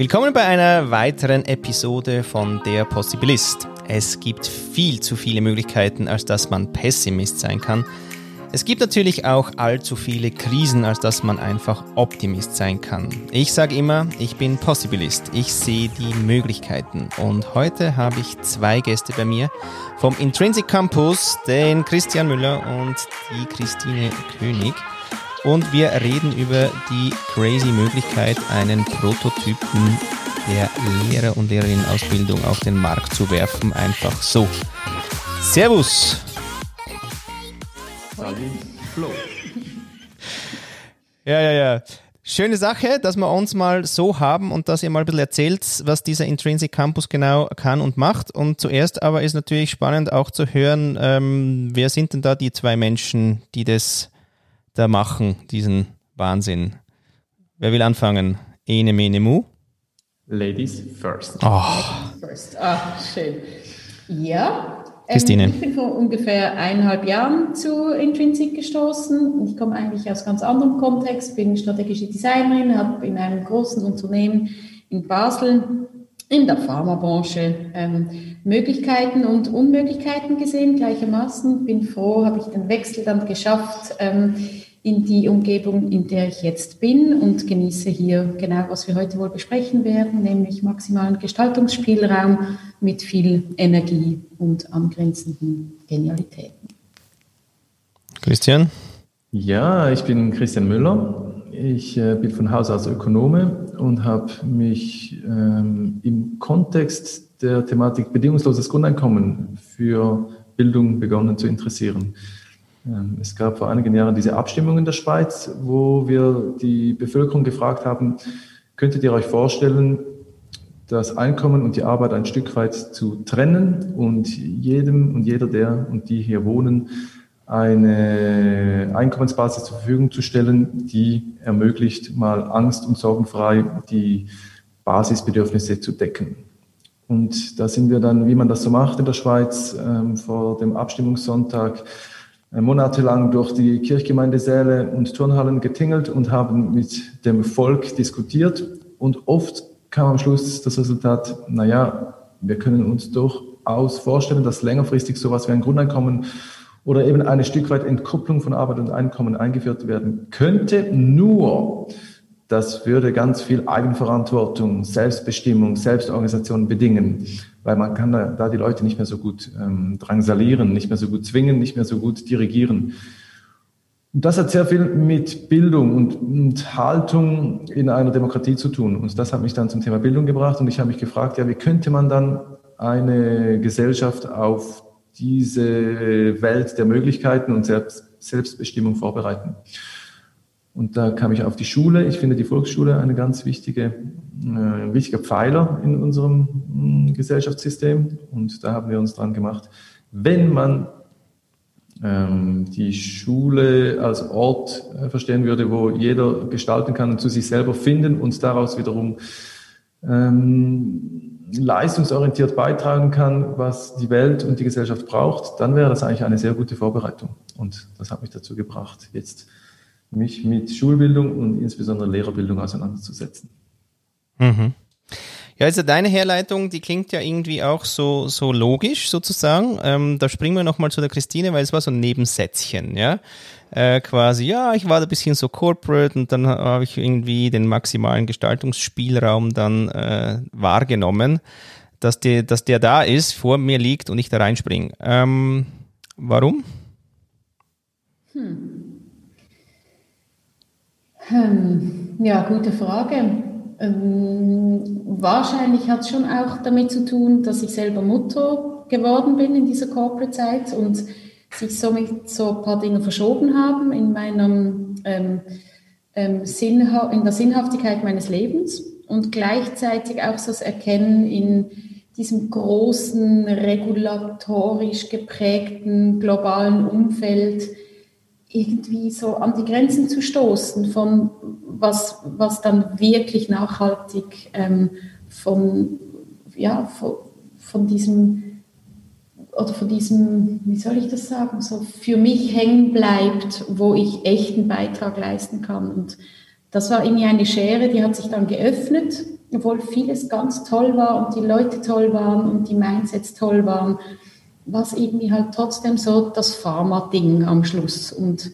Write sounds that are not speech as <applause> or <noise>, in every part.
Willkommen bei einer weiteren Episode von Der Possibilist. Es gibt viel zu viele Möglichkeiten, als dass man Pessimist sein kann. Es gibt natürlich auch allzu viele Krisen, als dass man einfach Optimist sein kann. Ich sage immer, ich bin Possibilist. Ich sehe die Möglichkeiten. Und heute habe ich zwei Gäste bei mir vom Intrinsic Campus, den Christian Müller und die Christine König und wir reden über die crazy Möglichkeit, einen Prototypen der Lehrer- und Lehrerinnenausbildung auf den Markt zu werfen. Einfach so. Servus! Ja, ja, ja. Schöne Sache, dass wir uns mal so haben und dass ihr mal ein bisschen erzählt, was dieser Intrinsic Campus genau kann und macht. Und zuerst aber ist natürlich spannend auch zu hören, ähm, wer sind denn da die zwei Menschen, die das da machen, diesen Wahnsinn. Wer will anfangen? Ene, mene, mu? Ladies first. Oh. First. Ah, schön. Ja. Ähm, Christine. Ähm, ich bin vor ungefähr eineinhalb Jahren zu Intrinsic gestoßen. Ich komme eigentlich aus ganz anderem Kontext, bin strategische Designerin, habe in einem großen Unternehmen in Basel in der Pharmabranche ähm, Möglichkeiten und Unmöglichkeiten gesehen gleichermaßen. Bin froh, habe ich den Wechsel dann geschafft ähm, in die Umgebung, in der ich jetzt bin und genieße hier genau, was wir heute wohl besprechen werden, nämlich maximalen Gestaltungsspielraum mit viel Energie und angrenzenden Genialitäten. Christian? Ja, ich bin Christian Müller. Ich äh, bin von Haus aus Ökonome und habe mich ähm, im Kontext der Thematik bedingungsloses Grundeinkommen für Bildung begonnen zu interessieren. Ähm, es gab vor einigen Jahren diese Abstimmung in der Schweiz, wo wir die Bevölkerung gefragt haben, könntet ihr euch vorstellen, das Einkommen und die Arbeit ein Stück weit zu trennen und jedem und jeder, der und die hier wohnen, eine Einkommensbasis zur Verfügung zu stellen, die ermöglicht, mal angst- und sorgenfrei die Basisbedürfnisse zu decken. Und da sind wir dann, wie man das so macht in der Schweiz, ähm, vor dem Abstimmungssonntag monatelang durch die Kirchgemeindesäle und Turnhallen getingelt und haben mit dem Volk diskutiert. Und oft kam am Schluss das Resultat, na ja, wir können uns durchaus vorstellen, dass längerfristig sowas wie ein Grundeinkommen oder eben eine Stück weit Entkopplung von Arbeit und Einkommen eingeführt werden könnte. Nur, das würde ganz viel Eigenverantwortung, Selbstbestimmung, Selbstorganisation bedingen, weil man kann da, da die Leute nicht mehr so gut ähm, drangsalieren, nicht mehr so gut zwingen, nicht mehr so gut dirigieren. Und das hat sehr viel mit Bildung und, und, Haltung in einer Demokratie zu tun. Und das hat mich dann zum Thema Bildung gebracht. Und ich habe mich gefragt, ja, wie könnte man dann eine Gesellschaft auf diese Welt der Möglichkeiten und Selbst, Selbstbestimmung vorbereiten. Und da kam ich auf die Schule. Ich finde die Volksschule eine ganz wichtige, äh, wichtiger Pfeiler in unserem mh, mm, Gesellschaftssystem. Und da haben wir uns dran gemacht, wenn man ähm, die Schule als Ort äh, verstehen würde, wo jeder gestalten kann und zu sich selber finden und daraus wiederum ähm, leistungsorientiert beitragen kann, was die Welt und die Gesellschaft braucht, dann wäre das eigentlich eine sehr gute Vorbereitung. Und das hat mich dazu gebracht, jetzt mich mit Schulbildung und insbesondere Lehrerbildung auseinanderzusetzen. Mhm. Ja, also deine Herleitung, die klingt ja irgendwie auch so, so logisch sozusagen. Ähm, da springen wir nochmal zu der Christine, weil es war so ein Nebensätzchen, ja. Äh, quasi, ja, ich war da ein bisschen so corporate und dann habe ich irgendwie den maximalen Gestaltungsspielraum dann äh, wahrgenommen, dass der, dass der da ist, vor mir liegt und ich da reinspringe. Ähm, warum? Hm. Hm. Ja, gute Frage. Ähm, wahrscheinlich hat es schon auch damit zu tun, dass ich selber Mutter geworden bin in dieser Corporate-Zeit und sich somit so ein paar Dinge verschoben haben in meinem ähm, ähm, in der Sinnhaftigkeit meines Lebens und gleichzeitig auch so das Erkennen in diesem großen, regulatorisch geprägten globalen Umfeld, irgendwie so an die Grenzen zu stoßen von was, was dann wirklich nachhaltig ähm, von, ja, von, von diesem oder von diesem, wie soll ich das sagen, so für mich hängen bleibt, wo ich echten Beitrag leisten kann. Und das war irgendwie eine Schere, die hat sich dann geöffnet obwohl vieles ganz toll war und die Leute toll waren und die Mindsets toll waren, war es irgendwie halt trotzdem so das Pharma-Ding am Schluss. Und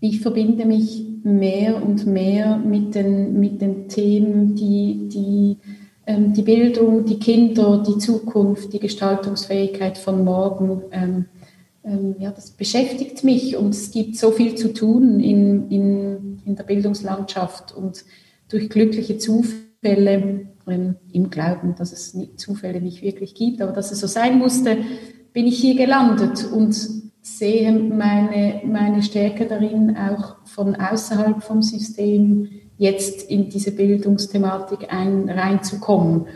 ich verbinde mich mehr und mehr mit den, mit den Themen, die, die ähm, die Bildung, die Kinder, die Zukunft, die Gestaltungsfähigkeit von morgen. Ähm, ähm, ja, das beschäftigt mich und es gibt so viel zu tun in, in, in der Bildungslandschaft und durch glückliche Zufälle ähm, im Glauben, dass es Zufälle nicht wirklich gibt, aber dass es so sein musste, bin ich hier gelandet und sehe meine, meine Stärke darin, auch von außerhalb vom System jetzt in diese Bildungsthematik ein, reinzukommen.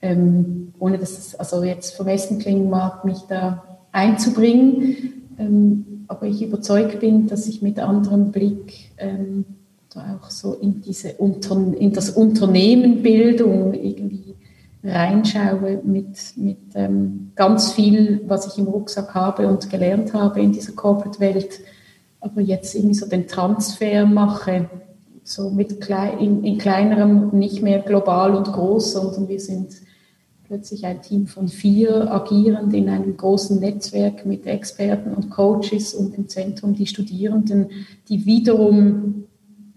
Ähm, ohne dass es also jetzt vermessen klingen mag, mich da einzubringen. Ähm, aber ich überzeugt bin, dass ich mit anderem Blick ähm, da auch so in, diese Unter in das Unternehmenbildung irgendwie reinschaue mit, mit ähm, ganz viel, was ich im Rucksack habe und gelernt habe in dieser Corporate-Welt, aber jetzt irgendwie so den Transfer mache so mit klein, in, in kleinerem, nicht mehr global und groß, sondern wir sind plötzlich ein Team von vier agierend in einem großen Netzwerk mit Experten und Coaches und im Zentrum die Studierenden, die wiederum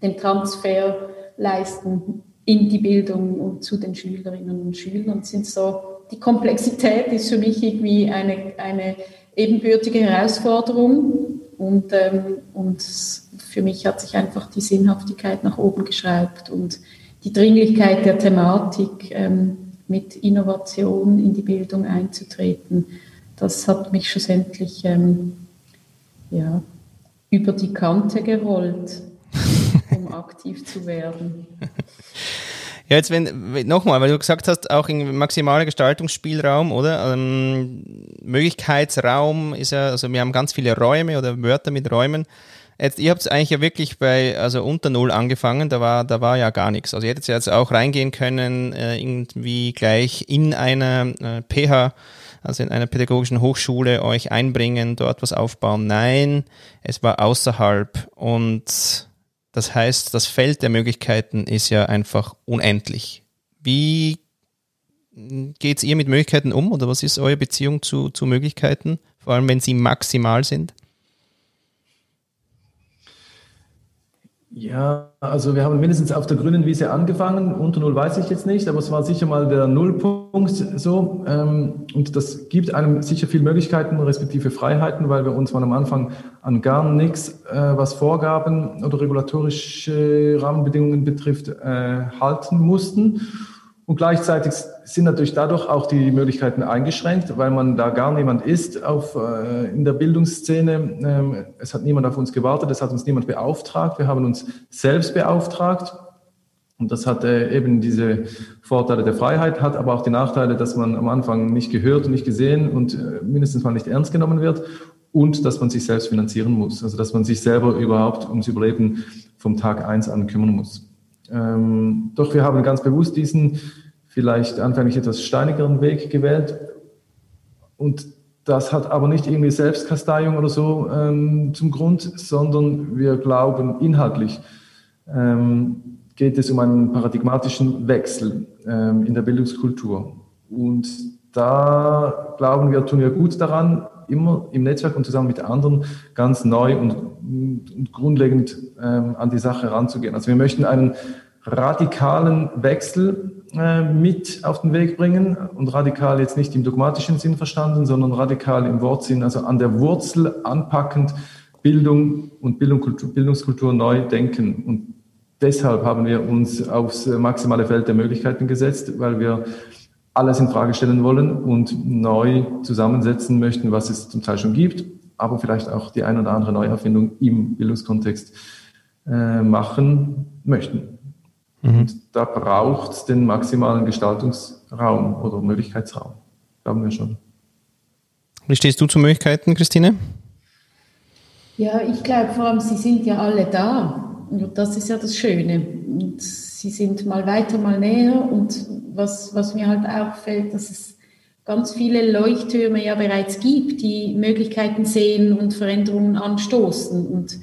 den Transfer leisten in die Bildung und zu den Schülerinnen und Schülern. Sind so, die Komplexität ist für mich irgendwie eine, eine ebenbürtige Herausforderung und, ähm, und für mich hat sich einfach die Sinnhaftigkeit nach oben geschraubt und die Dringlichkeit der Thematik, ähm, mit Innovation in die Bildung einzutreten, das hat mich schlussendlich ähm, ja, über die Kante gerollt, aktiv zu werden. <laughs> Ja, jetzt wenn, nochmal, weil du gesagt hast, auch in maximaler Gestaltungsspielraum, oder? Ähm, Möglichkeitsraum ist ja, also wir haben ganz viele Räume oder Wörter mit Räumen. Jetzt, ihr habt es eigentlich ja wirklich bei, also unter Null angefangen, da war, da war ja gar nichts. Also ihr hättet ja jetzt auch reingehen können, äh, irgendwie gleich in einer äh, PH, also in einer pädagogischen Hochschule euch einbringen, dort was aufbauen. Nein, es war außerhalb und das heißt, das Feld der Möglichkeiten ist ja einfach unendlich. Wie geht ihr mit Möglichkeiten um oder was ist eure Beziehung zu, zu Möglichkeiten, vor allem wenn sie maximal sind? Ja, also wir haben mindestens auf der grünen Wiese angefangen. Unter Null weiß ich jetzt nicht, aber es war sicher mal der Nullpunkt so. Ähm, und das gibt einem sicher viele Möglichkeiten, respektive Freiheiten, weil wir uns von am Anfang an gar nichts, äh, was Vorgaben oder regulatorische Rahmenbedingungen betrifft, äh, halten mussten. Und gleichzeitig sind natürlich dadurch auch die Möglichkeiten eingeschränkt, weil man da gar niemand ist auf, äh, in der Bildungsszene. Ähm, es hat niemand auf uns gewartet, es hat uns niemand beauftragt. Wir haben uns selbst beauftragt. Und das hat äh, eben diese Vorteile der Freiheit, hat aber auch die Nachteile, dass man am Anfang nicht gehört und nicht gesehen und äh, mindestens mal nicht ernst genommen wird und dass man sich selbst finanzieren muss. Also dass man sich selber überhaupt ums Überleben vom Tag eins an kümmern muss. Ähm, doch wir haben ganz bewusst diesen vielleicht anfänglich etwas steinigeren Weg gewählt. Und das hat aber nicht irgendwie Selbstkasteiung oder so ähm, zum Grund, sondern wir glauben inhaltlich ähm, geht es um einen paradigmatischen Wechsel ähm, in der Bildungskultur. Und da glauben wir, tun wir gut daran, immer im Netzwerk und zusammen mit anderen ganz neu und, und grundlegend ähm, an die Sache ranzugehen. Also wir möchten einen radikalen Wechsel äh, mit auf den Weg bringen und radikal jetzt nicht im dogmatischen Sinn verstanden, sondern radikal im Wortsinn, also an der Wurzel anpackend Bildung und Bildung, Bildungskultur neu denken. Und deshalb haben wir uns aufs maximale Feld der Möglichkeiten gesetzt, weil wir alles in Frage stellen wollen und neu zusammensetzen möchten, was es zum Teil schon gibt, aber vielleicht auch die ein oder andere Neuerfindung im Bildungskontext äh, machen möchten. Mhm. Und da braucht es den maximalen Gestaltungsraum oder Möglichkeitsraum. Glauben wir schon. Wie stehst du zu Möglichkeiten, Christine? Ja, ich glaube vor allem, sie sind ja alle da. Und das ist ja das Schöne. Und sie sind mal weiter, mal näher. Und was, was mir halt auffällt, dass es ganz viele Leuchttürme ja bereits gibt, die Möglichkeiten sehen und Veränderungen anstoßen. Und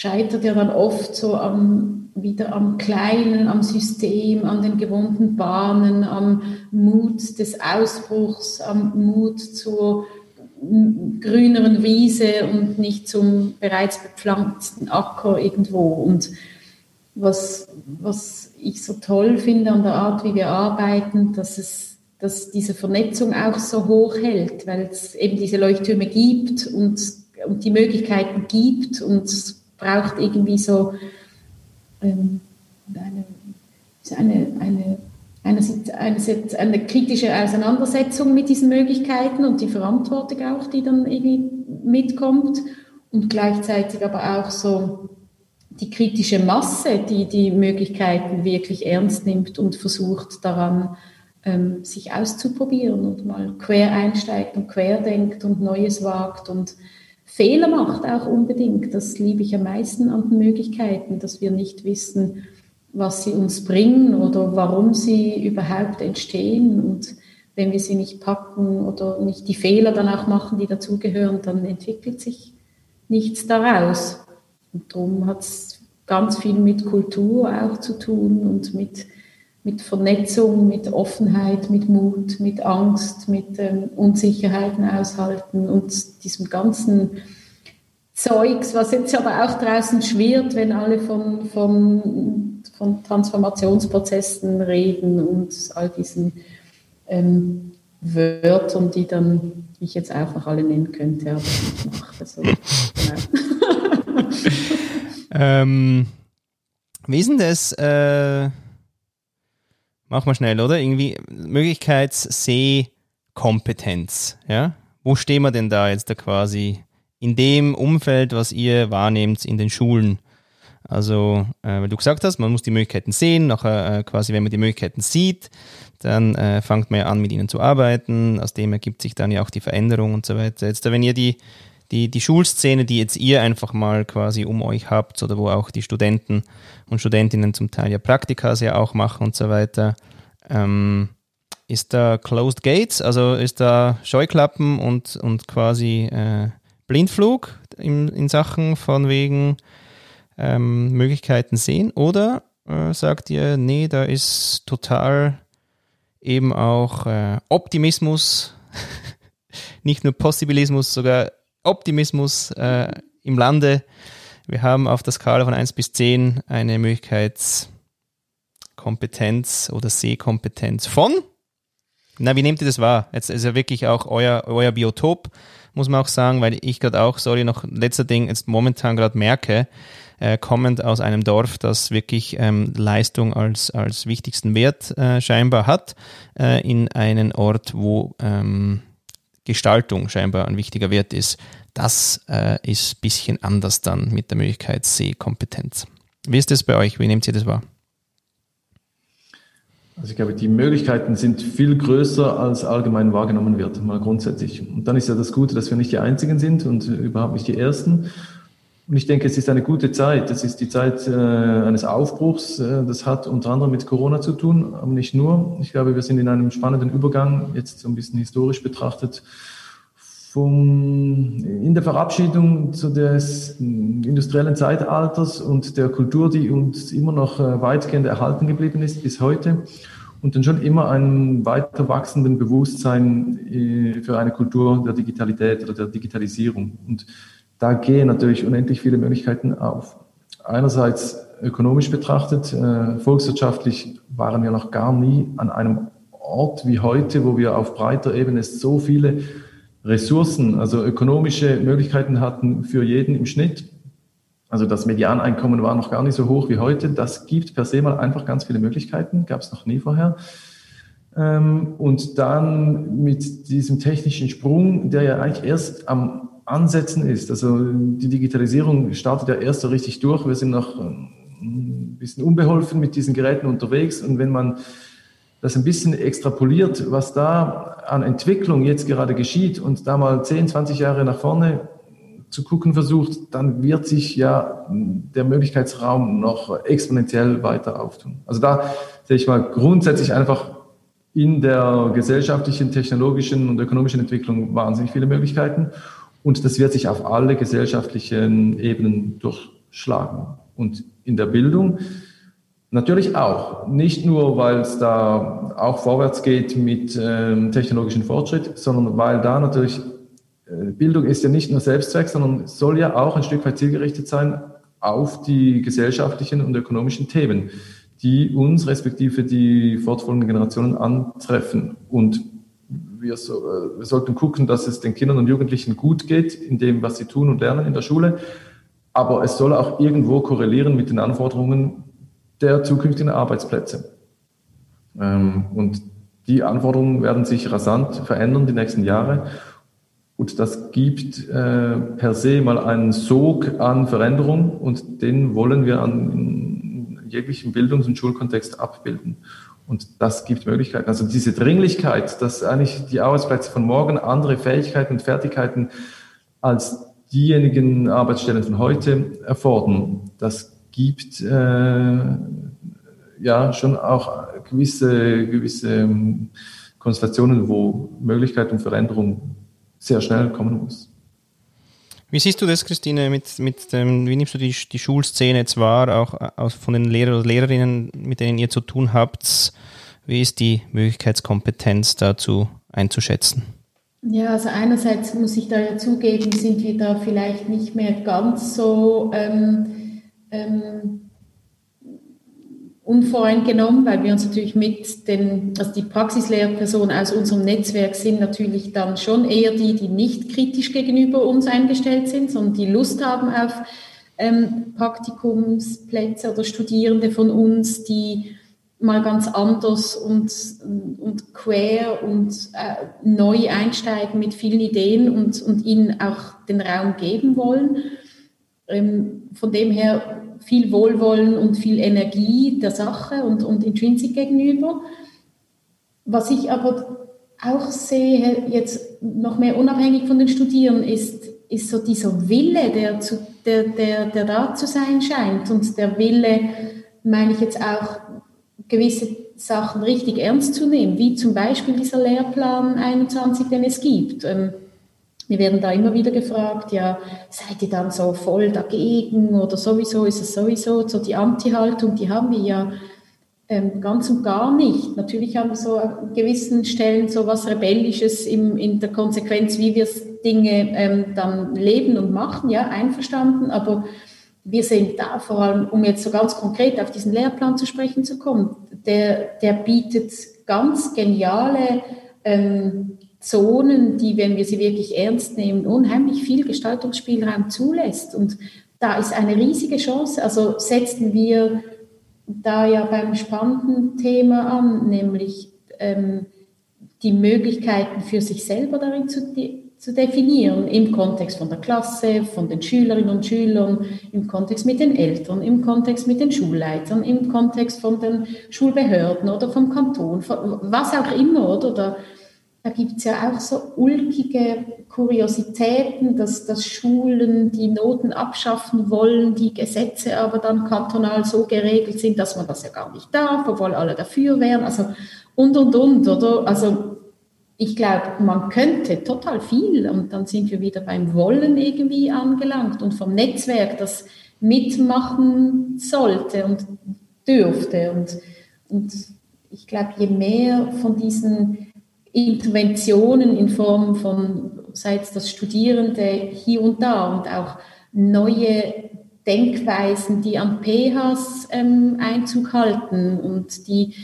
scheitert ja dann oft so am, wieder am Kleinen, am System, an den gewohnten Bahnen, am Mut des Ausbruchs, am Mut zur grüneren Wiese und nicht zum bereits bepflanzten Acker irgendwo. Und was, was ich so toll finde an der Art, wie wir arbeiten, dass es dass diese Vernetzung auch so hoch hält, weil es eben diese Leuchttürme gibt und, und die Möglichkeiten gibt und es braucht irgendwie so ähm, eine, eine, eine einerseits, einerseits eine kritische Auseinandersetzung mit diesen Möglichkeiten und die Verantwortung auch, die dann irgendwie mitkommt und gleichzeitig aber auch so die kritische Masse, die die Möglichkeiten wirklich ernst nimmt und versucht daran, ähm, sich auszuprobieren und mal quer einsteigt und quer denkt und Neues wagt und Fehler macht auch unbedingt. Das liebe ich am meisten an den Möglichkeiten, dass wir nicht wissen, was sie uns bringen oder warum sie überhaupt entstehen. Und wenn wir sie nicht packen oder nicht die Fehler dann auch machen, die dazugehören, dann entwickelt sich nichts daraus. Und darum hat es ganz viel mit Kultur auch zu tun und mit, mit Vernetzung, mit Offenheit, mit Mut, mit Angst, mit ähm, Unsicherheiten aushalten und diesem ganzen Zeugs, was jetzt aber auch draußen schwirrt, wenn alle von, von, von Transformationsprozessen reden und all diesen ähm, Wörtern, die dann ich jetzt noch alle nennen könnte, aber ich mache so. <laughs> Ähm, wie ist denn das? Äh, mach mal schnell, oder? Irgendwie Möglichkeitssehkompetenz, ja? Wo stehen wir denn da jetzt da quasi? in dem Umfeld, was ihr wahrnehmt in den Schulen. Also, äh, weil du gesagt hast, man muss die Möglichkeiten sehen, nachher äh, quasi, wenn man die Möglichkeiten sieht, dann äh, fangt man ja an, mit ihnen zu arbeiten, aus dem ergibt sich dann ja auch die Veränderung und so weiter. Jetzt, wenn ihr die, die, die Schulszene, die jetzt ihr einfach mal quasi um euch habt, oder wo auch die Studenten und Studentinnen zum Teil ja Praktika ja auch machen und so weiter, ähm, ist da Closed Gates, also ist da Scheuklappen und, und quasi äh, Blindflug in, in Sachen von wegen ähm, Möglichkeiten sehen? Oder äh, sagt ihr, nee, da ist total eben auch äh, Optimismus, <laughs> nicht nur Possibilismus, sogar Optimismus äh, im Lande. Wir haben auf der Skala von 1 bis 10 eine Möglichkeitskompetenz oder Sehkompetenz von. Na, wie nehmt ihr das wahr? Jetzt ist ja wirklich auch euer, euer Biotop muss man auch sagen, weil ich gerade auch, sorry, noch letzter Ding, jetzt momentan gerade merke, äh, kommend aus einem Dorf, das wirklich ähm, Leistung als, als wichtigsten Wert äh, scheinbar hat, äh, in einen Ort, wo ähm, Gestaltung scheinbar ein wichtiger Wert ist. Das äh, ist ein bisschen anders dann mit der Möglichkeit Sehkompetenz. Wie ist das bei euch? Wie nehmt ihr das wahr? Also ich glaube, die Möglichkeiten sind viel größer, als allgemein wahrgenommen wird, mal grundsätzlich. Und dann ist ja das Gute, dass wir nicht die Einzigen sind und überhaupt nicht die Ersten. Und ich denke, es ist eine gute Zeit. Es ist die Zeit äh, eines Aufbruchs. Äh, das hat unter anderem mit Corona zu tun, aber nicht nur. Ich glaube, wir sind in einem spannenden Übergang, jetzt so ein bisschen historisch betrachtet, vom, in der Verabschiedung zu des industriellen Zeitalters und der Kultur, die uns immer noch äh, weitgehend erhalten geblieben ist bis heute und dann schon immer ein weiter wachsenden Bewusstsein äh, für eine Kultur der Digitalität oder der Digitalisierung. Und da gehen natürlich unendlich viele Möglichkeiten auf. Einerseits ökonomisch betrachtet, äh, volkswirtschaftlich waren wir noch gar nie an einem Ort wie heute, wo wir auf breiter Ebene so viele Ressourcen, also ökonomische Möglichkeiten hatten für jeden im Schnitt. Also das Medianeinkommen war noch gar nicht so hoch wie heute. Das gibt per se mal einfach ganz viele Möglichkeiten, gab es noch nie vorher. Ähm, und dann mit diesem technischen Sprung, der ja eigentlich erst am Ansetzen ist. Also die Digitalisierung startet ja erst so richtig durch. Wir sind noch ähm, ein bisschen unbeholfen mit diesen Geräten unterwegs. Und wenn man das ein bisschen extrapoliert, was da an Entwicklung jetzt gerade geschieht und da mal 10, 20 Jahre nach vorne zu gucken versucht, dann wird sich ja der Möglichkeitsraum noch exponentiell weiter auftun. Also da sehe ich mal grundsätzlich einfach in der gesellschaftlichen, technologischen und ökonomischen Entwicklung wahnsinnig viele Möglichkeiten. Und das wird sich auf alle gesellschaftlichen Ebenen durch, schlagen. Und in der Bildung natürlich auch. Nicht nur, weil es da auch vorwärts geht mit ähm, technologischem Fortschritt, sondern weil da natürlich äh, Bildung ist ja nicht nur Selbstzweck, sondern soll ja auch ein Stück weit zielgerichtet sein auf die gesellschaftlichen und ökonomischen Themen, die uns respektive die fortfolgenden Generationen antreffen. Und wir, so, äh, wir sollten gucken, dass es den Kindern und Jugendlichen gut geht in dem, was sie tun und lernen in der Schule. Aber es soll auch irgendwo korrelieren mit den Anforderungen der zukünftigen Arbeitsplätze. Ähm, und die Anforderungen werden sich rasant verändern die nächsten Jahre. Und das gibt äh, per se mal einen Sog an Veränderung und den wollen wir an jeglichen Bildungs- und Schulkontext abbilden. Und das gibt Möglichkeiten. Also diese Dringlichkeit, dass eigentlich die Arbeitsplätze von morgen andere Fähigkeiten und Fertigkeiten als diejenigen Arbeitsstellen von heute erfordern, das gibt äh, ja schon auch gewisse, gewisse ähm, Konstellationen, wo Möglichkeit und Veränderung sehr schnell kommen muss. Wie siehst du das, Christine, mit, mit dem, wie nimmst du die, die Schulszene wahr, auch aus, von den Lehrern oder Lehrerinnen, mit denen ihr zu tun habt? Wie ist die Möglichkeitskompetenz dazu einzuschätzen? Ja, also einerseits muss ich da ja zugeben, sind wir da vielleicht nicht mehr ganz so ähm, ähm, unvoreingenommen, weil wir uns natürlich mit den, also die Praxislehrpersonen aus unserem Netzwerk sind natürlich dann schon eher die, die nicht kritisch gegenüber uns eingestellt sind, sondern die Lust haben auf ähm, Praktikumsplätze oder Studierende von uns, die mal ganz anders und, und quer und äh, neu einsteigen mit vielen Ideen und, und ihnen auch den Raum geben wollen. Ähm, von dem her viel Wohlwollen und viel Energie der Sache und, und Intrinsic gegenüber. Was ich aber auch sehe, jetzt noch mehr unabhängig von den Studierenden, ist, ist so dieser Wille, der, zu, der, der, der da zu sein scheint. Und der Wille, meine ich jetzt auch, gewisse Sachen richtig ernst zu nehmen, wie zum Beispiel dieser Lehrplan 21, den es gibt. Ähm, wir werden da immer wieder gefragt, ja, seid ihr dann so voll dagegen oder sowieso ist es sowieso so die Anti-Haltung, die haben wir ja ähm, ganz und gar nicht. Natürlich haben wir so an gewissen Stellen so was Rebellisches im, in der Konsequenz, wie wir Dinge ähm, dann leben und machen, ja, einverstanden, aber wir sehen da vor allem, um jetzt so ganz konkret auf diesen Lehrplan zu sprechen zu kommen, der, der bietet ganz geniale ähm, Zonen, die, wenn wir sie wirklich ernst nehmen, unheimlich viel Gestaltungsspielraum zulässt. Und da ist eine riesige Chance. Also setzen wir da ja beim spannenden Thema an, nämlich ähm, die Möglichkeiten für sich selber darin zu, zu definieren, im Kontext von der Klasse, von den Schülerinnen und Schülern, im Kontext mit den Eltern, im Kontext mit den Schulleitern, im Kontext von den Schulbehörden oder vom Kanton, was auch immer, oder? Da, da gibt es ja auch so ulkige Kuriositäten, dass, dass Schulen die Noten abschaffen wollen, die Gesetze aber dann kantonal so geregelt sind, dass man das ja gar nicht darf, obwohl alle dafür wären. Also und, und, und, oder? Also ich glaube, man könnte total viel und dann sind wir wieder beim Wollen irgendwie angelangt und vom Netzwerk, das mitmachen sollte und dürfte. Und, und ich glaube, je mehr von diesen Interventionen in Form von, sei es das Studierende hier und da und auch neue Denkweisen, die an PHs ähm, Einzug halten und die,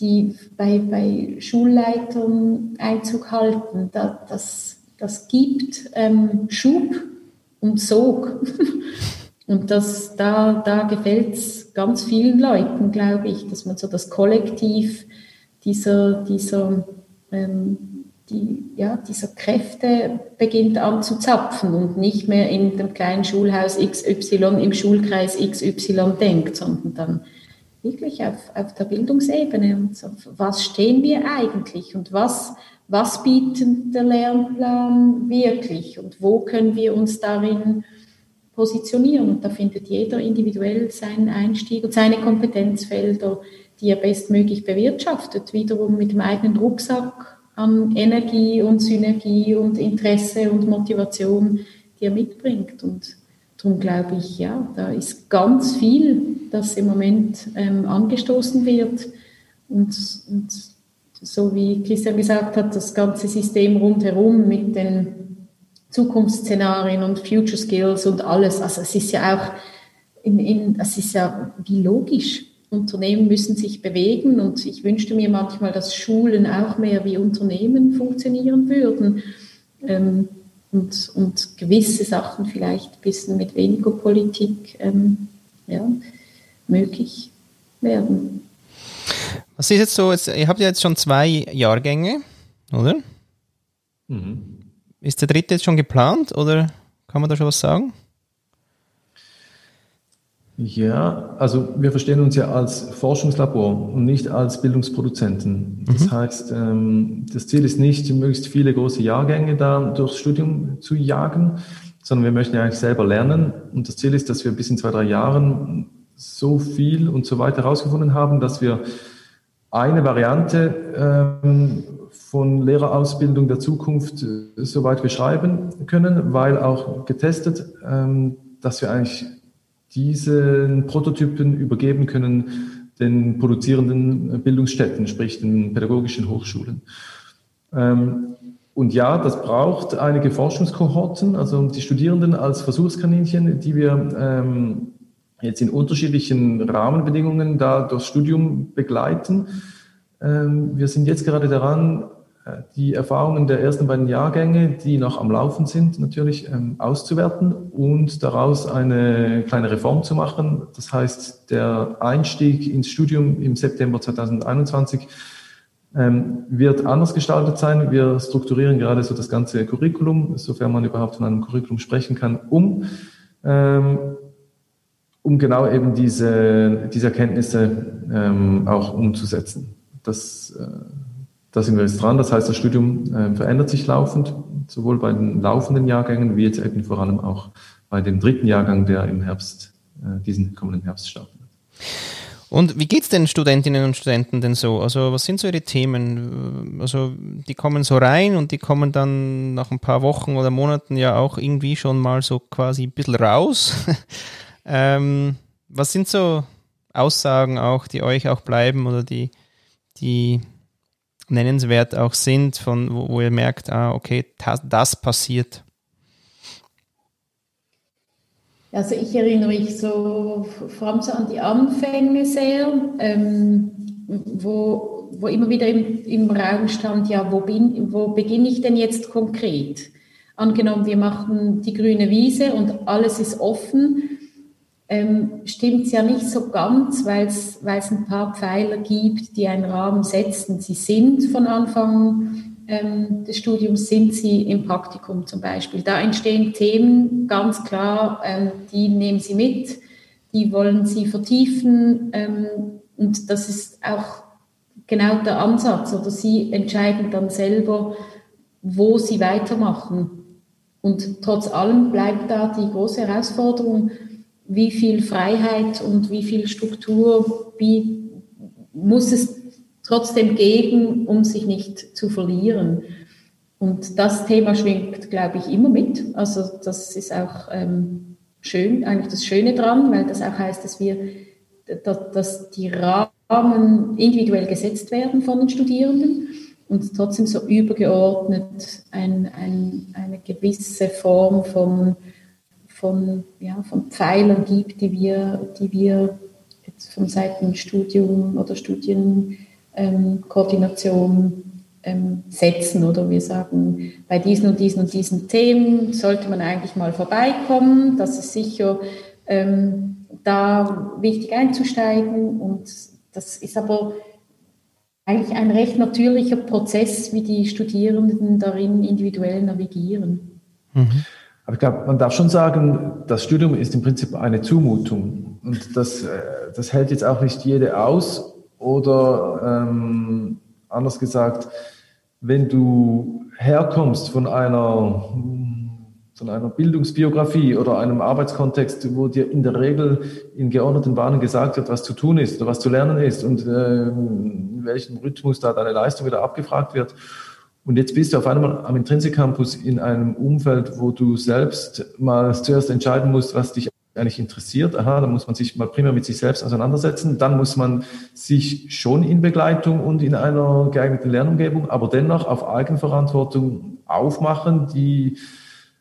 die bei, bei Schulleitern Einzug halten, da, das, das gibt ähm, Schub und Sog. <laughs> und das, da, da gefällt es ganz vielen Leuten, glaube ich, dass man so das Kollektiv dieser, dieser ähm, die, ja, dieser Kräfte beginnt an zu zapfen und nicht mehr in dem kleinen Schulhaus XY im Schulkreis XY denkt, sondern dann wirklich auf, auf der Bildungsebene. Und so, was stehen wir eigentlich und was, was bietet der Lernplan wirklich und wo können wir uns darin positionieren? Und da findet jeder individuell seinen Einstieg und seine Kompetenzfelder die er bestmöglich bewirtschaftet, wiederum mit dem eigenen Rucksack an Energie und Synergie und Interesse und Motivation, die er mitbringt. Und darum glaube ich, ja, da ist ganz viel, das im Moment ähm, angestoßen wird. Und, und so wie Christian gesagt hat, das ganze System rundherum mit den Zukunftsszenarien und Future Skills und alles. Also es ist ja auch, in, in, es ist ja wie logisch. Unternehmen müssen sich bewegen und ich wünschte mir manchmal, dass Schulen auch mehr wie Unternehmen funktionieren würden ähm, und, und gewisse Sachen vielleicht ein bisschen mit weniger Politik ähm, ja, möglich werden. Was ist jetzt so, jetzt, ihr habt ja jetzt schon zwei Jahrgänge, oder? Mhm. Ist der dritte jetzt schon geplant oder kann man da schon was sagen? Ja, also wir verstehen uns ja als Forschungslabor und nicht als Bildungsproduzenten. Das mhm. heißt, ähm, das Ziel ist nicht, möglichst viele große Jahrgänge da durchs Studium zu jagen, sondern wir möchten ja eigentlich selber lernen. Und das Ziel ist, dass wir bis in zwei, drei Jahren so viel und so weiter herausgefunden haben, dass wir eine Variante ähm, von Lehrerausbildung der Zukunft äh, soweit beschreiben können, weil auch getestet, ähm, dass wir eigentlich diesen Prototypen übergeben können den produzierenden Bildungsstätten, sprich den pädagogischen Hochschulen. Ähm, und ja, das braucht einige Forschungskohorten, also die Studierenden als Versuchskaninchen, die wir ähm, jetzt in unterschiedlichen Rahmenbedingungen da durchs Studium begleiten. Ähm, wir sind jetzt gerade daran, die Erfahrungen der ersten beiden Jahrgänge, die noch am Laufen sind, natürlich ähm, auszuwerten und daraus eine kleine Reform zu machen. Das heißt, der Einstieg ins Studium im September 2021 ähm, wird anders gestaltet sein. Wir strukturieren gerade so das ganze Curriculum, sofern man überhaupt von einem Curriculum sprechen kann, um um genau eben diese, diese Erkenntnisse ähm, auch umzusetzen. Das, äh, da sind wir jetzt dran. Das heißt, das Studium äh, verändert sich laufend, sowohl bei den laufenden Jahrgängen wie jetzt eben vor allem auch bei dem dritten Jahrgang, der im Herbst, äh, diesen kommenden Herbst starten wird. Und wie geht's den Studentinnen und Studenten denn so? Also was sind so ihre Themen? Also die kommen so rein und die kommen dann nach ein paar Wochen oder Monaten ja auch irgendwie schon mal so quasi ein bisschen raus. <laughs> Ähm, was sind so Aussagen auch, die euch auch bleiben oder die, die nennenswert auch sind, von wo, wo ihr merkt, ah, okay, das, das passiert? Also ich erinnere mich so vor allem so an die Anfänge sehr, ähm, wo, wo immer wieder im, im Raum stand, ja, wo, bin, wo beginne ich denn jetzt konkret? Angenommen, wir machen die grüne Wiese und alles ist offen ähm, stimmt es ja nicht so ganz, weil es ein paar Pfeiler gibt, die einen Rahmen setzen. Sie sind von Anfang ähm, des Studiums, sind sie im Praktikum zum Beispiel. Da entstehen Themen, ganz klar, ähm, die nehmen sie mit, die wollen sie vertiefen ähm, und das ist auch genau der Ansatz. Oder sie entscheiden dann selber, wo sie weitermachen. Und trotz allem bleibt da die große Herausforderung, wie viel Freiheit und wie viel Struktur wie muss es trotzdem geben, um sich nicht zu verlieren. Und das Thema schwingt, glaube ich, immer mit. Also das ist auch ähm, schön, eigentlich das Schöne dran, weil das auch heißt, dass wir, dass, dass die Rahmen individuell gesetzt werden von den Studierenden und trotzdem so übergeordnet ein, ein, eine gewisse Form von von, ja, von Pfeilern gibt, die wir, die wir jetzt von Seiten Studium oder Studienkoordination ähm, setzen oder wir sagen, bei diesen und diesen und diesen Themen sollte man eigentlich mal vorbeikommen. Das ist sicher ähm, da wichtig einzusteigen und das ist aber eigentlich ein recht natürlicher Prozess, wie die Studierenden darin individuell navigieren. Mhm. Aber ich glaube, man darf schon sagen, das Studium ist im Prinzip eine Zumutung. Und das, äh, das hält jetzt auch nicht jede aus. Oder ähm, anders gesagt, wenn du herkommst von einer, von einer Bildungsbiografie oder einem Arbeitskontext, wo dir in der Regel in geordneten Bahnen gesagt wird, was zu tun ist oder was zu lernen ist und äh, in welchem Rhythmus da deine Leistung wieder abgefragt wird, Und jetzt bist du auf einmal am Intrinsic Campus in einem Umfeld, wo du selbst mal zuerst entscheiden musst, was dich eigentlich interessiert. Aha, da muss man sich mal primär mit sich selbst auseinandersetzen. Dann muss man sich schon in Begleitung und in einer geeigneten Lernumgebung, aber dennoch auf Eigenverantwortung aufmachen, die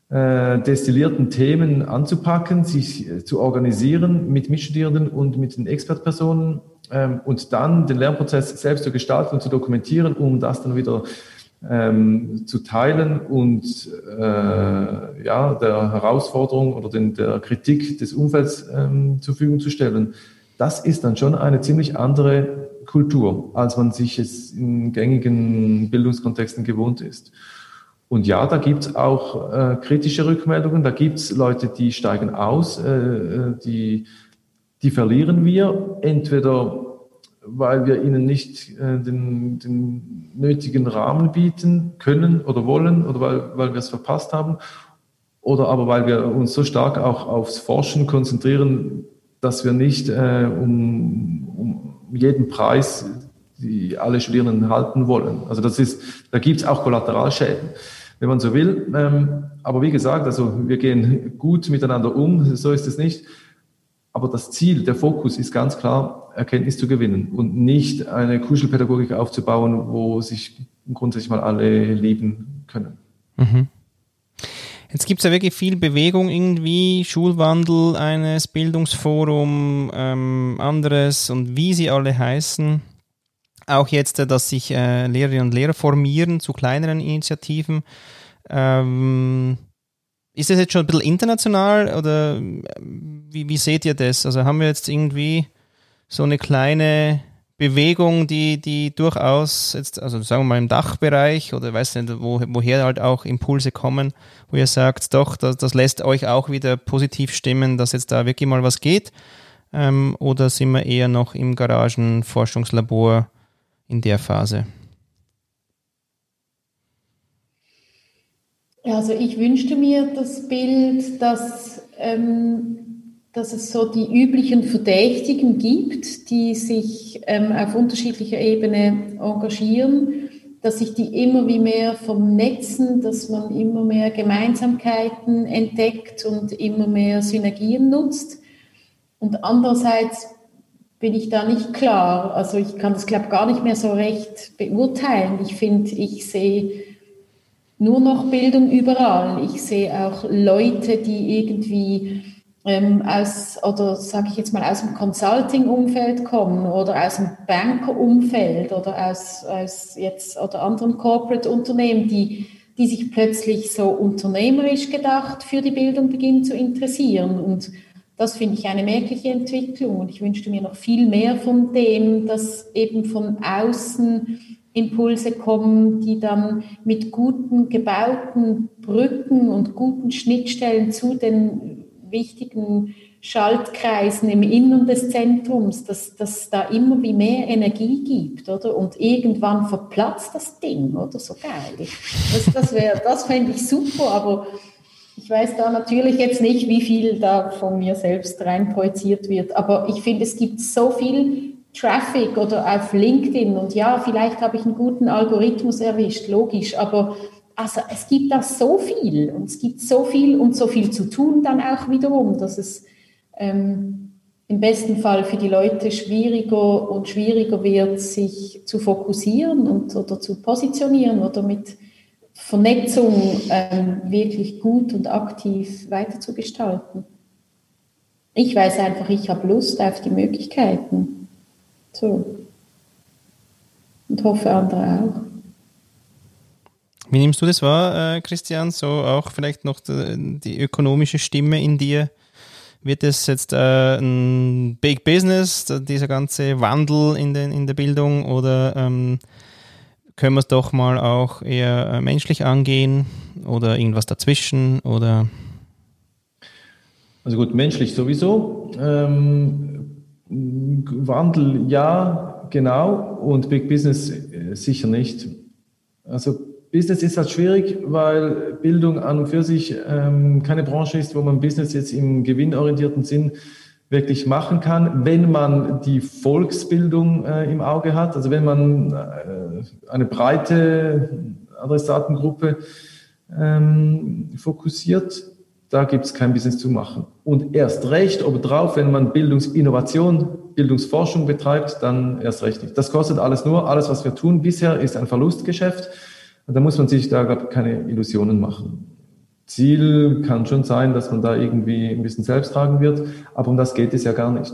äh, destillierten Themen anzupacken, sich äh, zu organisieren mit Mitstudierenden und mit den Expertpersonen ähm, und dann den Lernprozess selbst zu gestalten und zu dokumentieren, um das dann wieder ähm, zu teilen und äh, ja, der Herausforderung oder den, der Kritik des Umfelds ähm, zur Verfügung zu stellen. Das ist dann schon eine ziemlich andere Kultur, als man sich es in gängigen Bildungskontexten gewohnt ist. Und ja, da gibt's auch äh, kritische Rückmeldungen, da gibt's Leute, die steigen aus, äh, äh die, die verlieren wir, entweder weil wir ihnen nicht äh, den, den nötigen Rahmen bieten können oder wollen oder weil, weil wir es verpasst haben oder aber weil wir uns so stark auch aufs Forschen konzentrieren, dass wir nicht äh, um, um jeden Preis die alle Studierenden halten wollen. Also das ist, da gibt es auch Kollateralschäden, wenn man so will. Ähm, aber wie gesagt, also wir gehen gut miteinander um, so ist es nicht. Aber das Ziel, der Fokus ist ganz klar, Erkenntnis zu gewinnen und nicht eine Kuschelpädagogik aufzubauen, wo sich grundsätzlich mal alle lieben können. Mhm. Jetzt gibt es ja wirklich viel Bewegung irgendwie, Schulwandel, eines Bildungsforum, ähm, anderes und wie sie alle heißen. Auch jetzt, äh, dass sich äh, Lehrerinnen und Lehrer formieren zu kleineren Initiativen. Ähm, ist das jetzt schon ein bisschen international oder wie, wie seht ihr das? Also haben wir jetzt irgendwie so eine kleine Bewegung, die, die durchaus jetzt, also sagen wir mal im Dachbereich oder weiß nicht, wo, woher halt auch Impulse kommen, wo ihr sagt, doch, das, das lässt euch auch wieder positiv stimmen, dass jetzt da wirklich mal was geht? Ähm, oder sind wir eher noch im Garagenforschungslabor in der Phase? Also ich wünschte mir das Bild, dass, ähm, dass es so die üblichen Verdächtigen gibt, die sich ähm, auf unterschiedlicher Ebene engagieren, dass sich die immer wie mehr vernetzen, dass man immer mehr Gemeinsamkeiten entdeckt und immer mehr Synergien nutzt. Und andererseits bin ich da nicht klar. Also ich kann das, glaube ich, gar nicht mehr so recht beurteilen. Ich finde, ich sehe nur noch Bildung überall. Ich sehe auch Leute, die irgendwie ähm, aus, oder sage ich jetzt mal, aus dem Consulting-Umfeld kommen oder aus dem Banker-Umfeld oder aus, aus jetzt oder anderen Corporate-Unternehmen, die, die sich plötzlich so unternehmerisch gedacht für die Bildung beginnen zu interessieren. Und das finde ich eine merkliche Entwicklung. Und ich wünschte mir noch viel mehr von dem, dass eben von außen Impulse kommen, die dann mit guten gebauten Brücken und guten Schnittstellen zu den wichtigen Schaltkreisen im Innern des Zentrums, dass dass da immer wie mehr Energie gibt, oder? Und irgendwann verplatzt das Ding, oder? So geil. Das, das wäre, das fände ich super, aber ich weiß da natürlich jetzt nicht, wie viel da von mir selbst rein projiziert wird, aber ich finde, es gibt so viel Traffic oder auf LinkedIn und ja, vielleicht habe ich einen guten Algorithmus erwischt, logisch, aber also es gibt da so viel und es gibt so viel und so viel zu tun dann auch wiederum, dass es ähm, im besten Fall für die Leute schwieriger und schwieriger wird, sich zu fokussieren und oder zu positionieren oder mit Vernetzung ähm, wirklich gut und aktiv weiterzugestalten. Ich weiß einfach, ich habe Lust auf die Möglichkeiten. So. Und hoffe andere auch. Wie nimmst du das wahr, äh, Christian? So auch vielleicht noch die, die, ökonomische Stimme in dir. Wird es jetzt äh, ein Big Business, dieser ganze Wandel in, den, in der Bildung, oder ähm, können wir es doch mal auch eher äh, menschlich angehen oder irgendwas dazwischen? Oder? Also gut, menschlich sowieso. Ähm, Wandel ja, genau, und Big Business äh, sicher nicht. Also Business ist halt schwierig, weil Bildung an und für sich ähm, keine Branche ist, wo man Business jetzt im gewinnorientierten Sinn wirklich machen kann, wenn man die Volksbildung äh, im Auge hat, also wenn man äh, eine breite Adressatengruppe ähm, fokussiert. Da gibt es kein Business zu machen. Und erst recht obendrauf, wenn man Bildungsinnovation, Bildungsforschung betreibt, dann erst recht nicht. Das kostet alles nur. Alles, was wir tun bisher, ist ein Verlustgeschäft. Da muss man sich da keine Illusionen machen. Ziel kann schon sein, dass man da irgendwie ein bisschen selbst tragen wird, aber um das geht es ja gar nicht.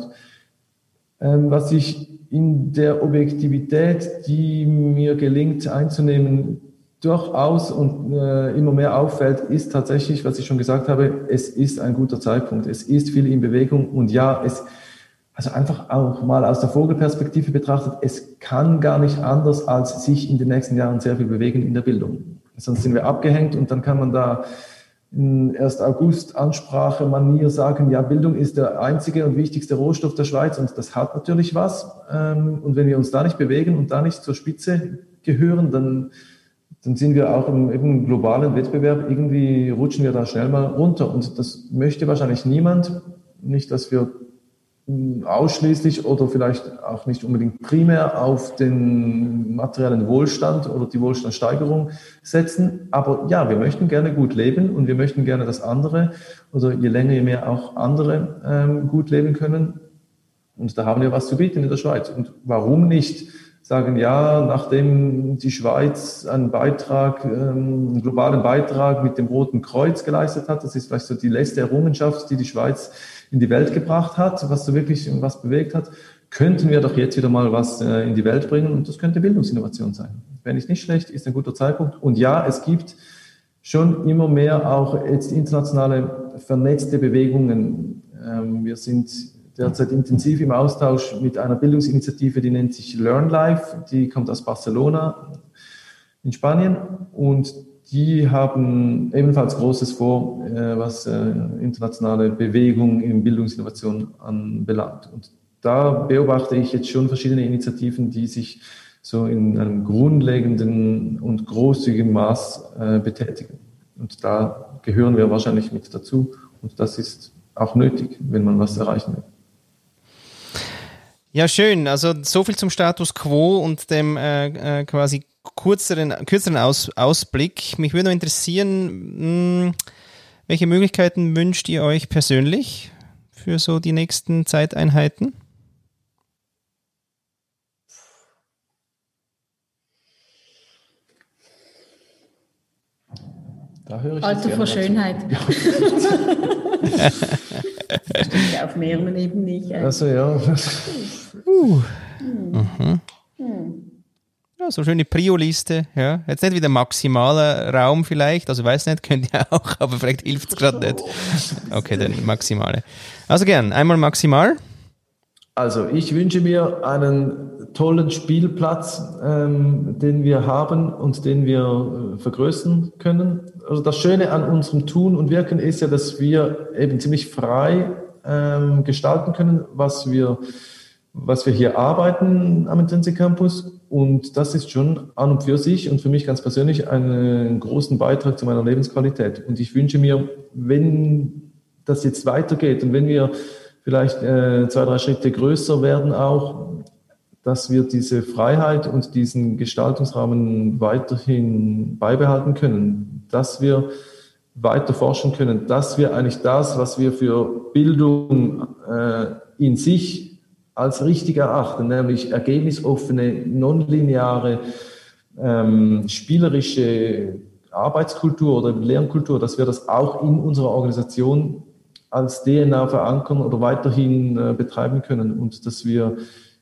Ähm, was ich in der Objektivität, die mir gelingt einzunehmen, durchaus und äh, immer mehr auffällt, ist tatsächlich, was ich schon gesagt habe, es ist ein guter Zeitpunkt. Es ist viel in Bewegung und ja, es, also einfach auch mal aus der Vogelperspektive betrachtet, es kann gar nicht anders, als sich in den nächsten Jahren sehr viel bewegen in der Bildung. Sonst sind wir abgehängt und dann kann man da in 1. August Ansprache Manier sagen, ja, Bildung ist der einzige und wichtigste Rohstoff der Schweiz und das hat natürlich was. Ähm, und wenn wir uns da nicht bewegen und da nicht zur Spitze gehören, dann, dann sind wir auch im, im globalen Wettbewerb, irgendwie rutschen wir da schnell mal runter. Und das möchte wahrscheinlich niemand. Nicht, dass wir ausschließlich oder vielleicht auch nicht unbedingt primär auf den materiellen Wohlstand oder die Wohlstandssteigerung setzen. Aber ja, wir möchten gerne gut leben und wir möchten gerne, dass andere oder je länger, je mehr auch andere ähm, gut leben können. Und da haben wir was zu bieten in der Schweiz. Und warum nicht sagen, ja, nachdem die Schweiz einen Beitrag, ähm, einen globalen Beitrag mit dem Roten Kreuz geleistet hat, das ist vielleicht so die letzte Errungenschaft, die die Schweiz in die Welt gebracht hat, was so wirklich was bewegt hat, könnten wir doch jetzt wieder mal was äh, in die Welt bringen und das könnte Bildungsinnovation sein. Wenn ich nicht schlecht, ist ein guter Zeitpunkt. Und ja, es gibt schon immer mehr auch jetzt internationale vernetzte Bewegungen. Ähm, wir sind derzeit intensiv im Austausch mit einer Bildungsinitiative, die nennt sich Learn Life, die kommt aus Barcelona in Spanien und die haben ebenfalls Großes vor, äh, was äh, internationale Bewegung in Bildungsinnovation anbelangt. Und da beobachte ich jetzt schon verschiedene Initiativen, die sich so in einem grundlegenden und großzügigen Maß äh, betätigen. Und da gehören wir wahrscheinlich mit dazu. Und das ist auch nötig, wenn man was erreichen will. Ja, schön. Also so viel zum Status quo und dem äh, quasi kürzeren, kürzeren Aus, Ausblick. Mich würde noch interessieren, mh, hm, welche Möglichkeiten wünscht ihr euch persönlich für so die nächsten Zeiteinheiten? Da höre ich Alter vor Schönheit. Stimmt auf mehreren Ebenen nicht. Also ja. Uh. Mhm. Mhm. Ja, so schöne Prio-Liste. Ja. Jetzt nicht wieder maximaler Raum vielleicht, also weiß nicht, <laughs> könnt ihr auch, aber vielleicht hilft es gerade nicht. Okay, dann maximale. Also gern, einmal maximal. Also ich wünsche mir einen tollen Spielplatz, ähm, den wir haben und den wir äh, vergrößern können. Also das Schöne an unserem Tun und Wirken ist ja, dass wir eben ziemlich frei ähm, gestalten können, was wir was wir hier arbeiten am Intrinsic Campus. Und das ist schon an und für sich und für mich ganz persönlich einen großen Beitrag zu meiner Lebensqualität. Und ich wünsche mir, wenn das jetzt weitergeht und wenn wir vielleicht äh, zwei, drei Schritte größer werden auch, dass wir diese Freiheit und diesen Gestaltungsrahmen weiterhin beibehalten können, dass wir weiter forschen können, dass wir eigentlich das, was wir für Bildung äh, in sich als richtig erachten, nämlich ergebnisoffene, nonlineare, ähm, spielerische Arbeitskultur oder Lernkultur, dass wir das auch in unserer Organisation als DNA verankern oder weiterhin äh, betreiben können und dass wir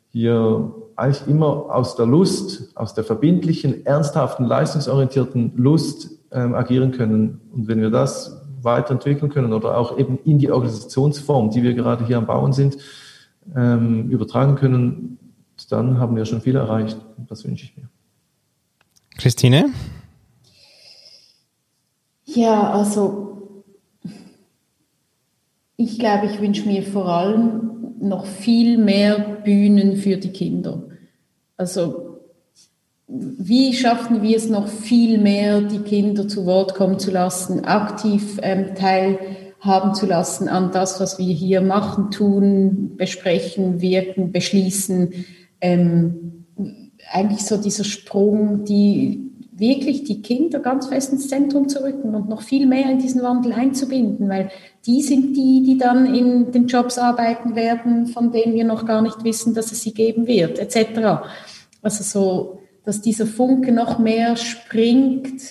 hier eigentlich immer aus der Lust, aus der verbindlichen, ernsthaften, leistungsorientierten Lust ähm, agieren können. Und wenn wir das weiterentwickeln können oder auch eben in die Organisationsform, die wir gerade hier am Bauen sind, ähm, übertragen können, dann haben wir schon viel erreicht. Das wünsche ich mir. Christine? Ja, also ich glaube, ich wünsche mir vor allem noch viel mehr Bühnen für die Kinder. Also wie schaffen wir es noch viel mehr, die Kinder zu Wort kommen zu lassen, aktiv ähm, teil haben zu lassen an das, was wir hier machen, tun, besprechen, wirken, beschließen. Ähm, eigentlich so dieser Sprung, die wirklich die Kinder ganz fest ins Zentrum zu rücken und noch viel mehr in diesen Wandel einzubinden, weil die sind die, die dann in den Jobs arbeiten werden, von denen wir noch gar nicht wissen, dass es sie geben wird, etc. Also so, dass dieser Funke noch mehr springt,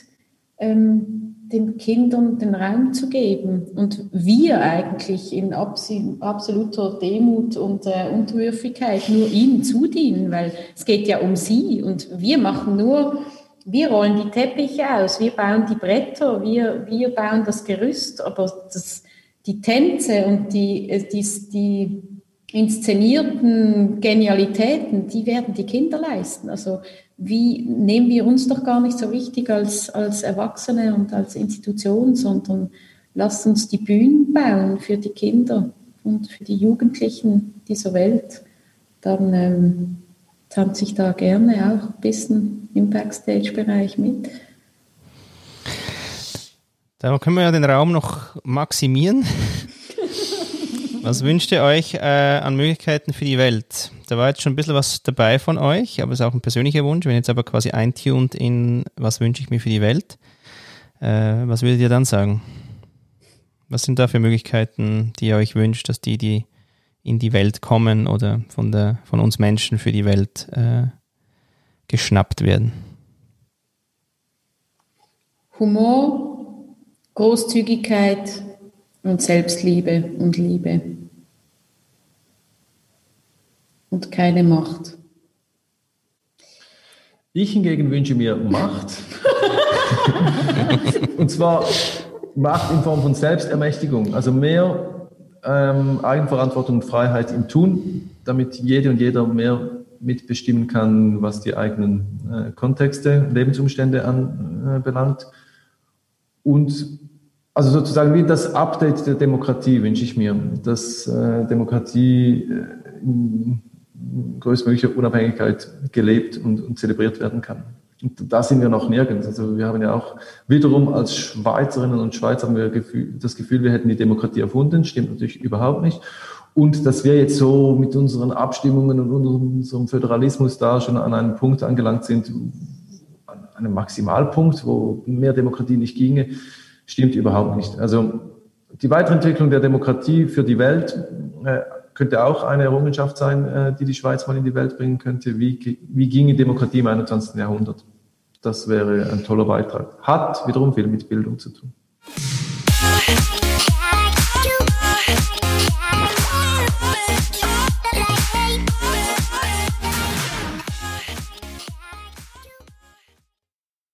ähm, den Kindern den Raum zu geben und wir eigentlich in absoluter Demut und äh, Unterwürfigkeit nur ihnen zudienen, weil es geht ja um sie und wir machen nur, wir rollen die Teppiche aus, wir bauen die Bretter, wir, wir bauen das Gerüst, aber das, die Tänze und die, äh, die, die inszenierten Genialitäten, die werden die Kinder leisten. Also wie nehmen wir uns doch gar nicht so wichtig als, als Erwachsene und als Institution, sondern lasst uns die Bühnen bauen für die Kinder und für die Jugendlichen dieser Welt. Dann ähm, tanze ich da gerne auch ein bisschen im Backstage-Bereich mit. Da können wir ja den Raum noch maximieren. Was wünscht ihr euch äh, an Möglichkeiten für die Welt? Da war jetzt schon ein bisschen was dabei von euch, aber es ist auch ein persönlicher Wunsch. Wenn jetzt aber quasi eintunt in, was wünsche ich mir für die Welt, äh, was würdet ihr dann sagen? Was sind da für Möglichkeiten, die ihr euch wünscht, dass die, die in die Welt kommen oder von, der, von uns Menschen für die Welt äh, geschnappt werden? Humor, Großzügigkeit und Selbstliebe und Liebe. und keine Macht. Ich hingegen wünsche mir Macht. und zwar Macht in Form von Selbstermächtigung, also mehr ähm, Eigenverantwortung und Freiheit im Tun, damit jede und jeder mehr mitbestimmen kann, was die eigenen äh, Kontexte, Lebensumstände anbelangt. Äh, und also sozusagen wie das Update der Demokratie wünsche ich mir, dass äh, Demokratie äh, in größtmöglicher Unabhängigkeit gelebt und, und zelebriert werden kann. Und da sind wir noch nirgends. Also wir haben ja auch wiederum als Schweizerinnen und Schweizer haben wir das Gefühl, wir hätten die Demokratie erfunden. Stimmt natürlich überhaupt nicht. Und dass wir jetzt so mit unseren Abstimmungen und unserem Föderalismus da schon an einem Punkt angelangt sind, an einem Maximalpunkt, wo mehr Demokratie nicht ginge, stimmt überhaupt nicht. Also die Weiterentwicklung der Demokratie für die Welt äh, könnte auch eine Errungenschaft sein, äh, die die Schweiz mal in die Welt bringen könnte. Wie, wie ginge Demokratie im 21. Jahrhundert? Das wäre ein toller Beitrag. Hat wiederum viel mit Bildung zu tun.